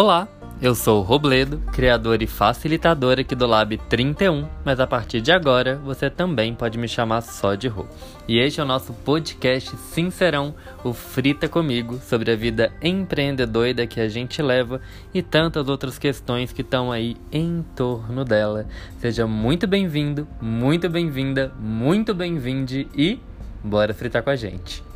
Olá, eu sou o Robledo, criador e facilitador aqui do Lab 31, mas a partir de agora você também pode me chamar só de Rô. E este é o nosso podcast sincerão, o Frita Comigo, sobre a vida empreendedora que a gente leva e tantas outras questões que estão aí em torno dela. Seja muito bem-vindo, muito bem-vinda, muito bem-vinde e bora fritar com a gente.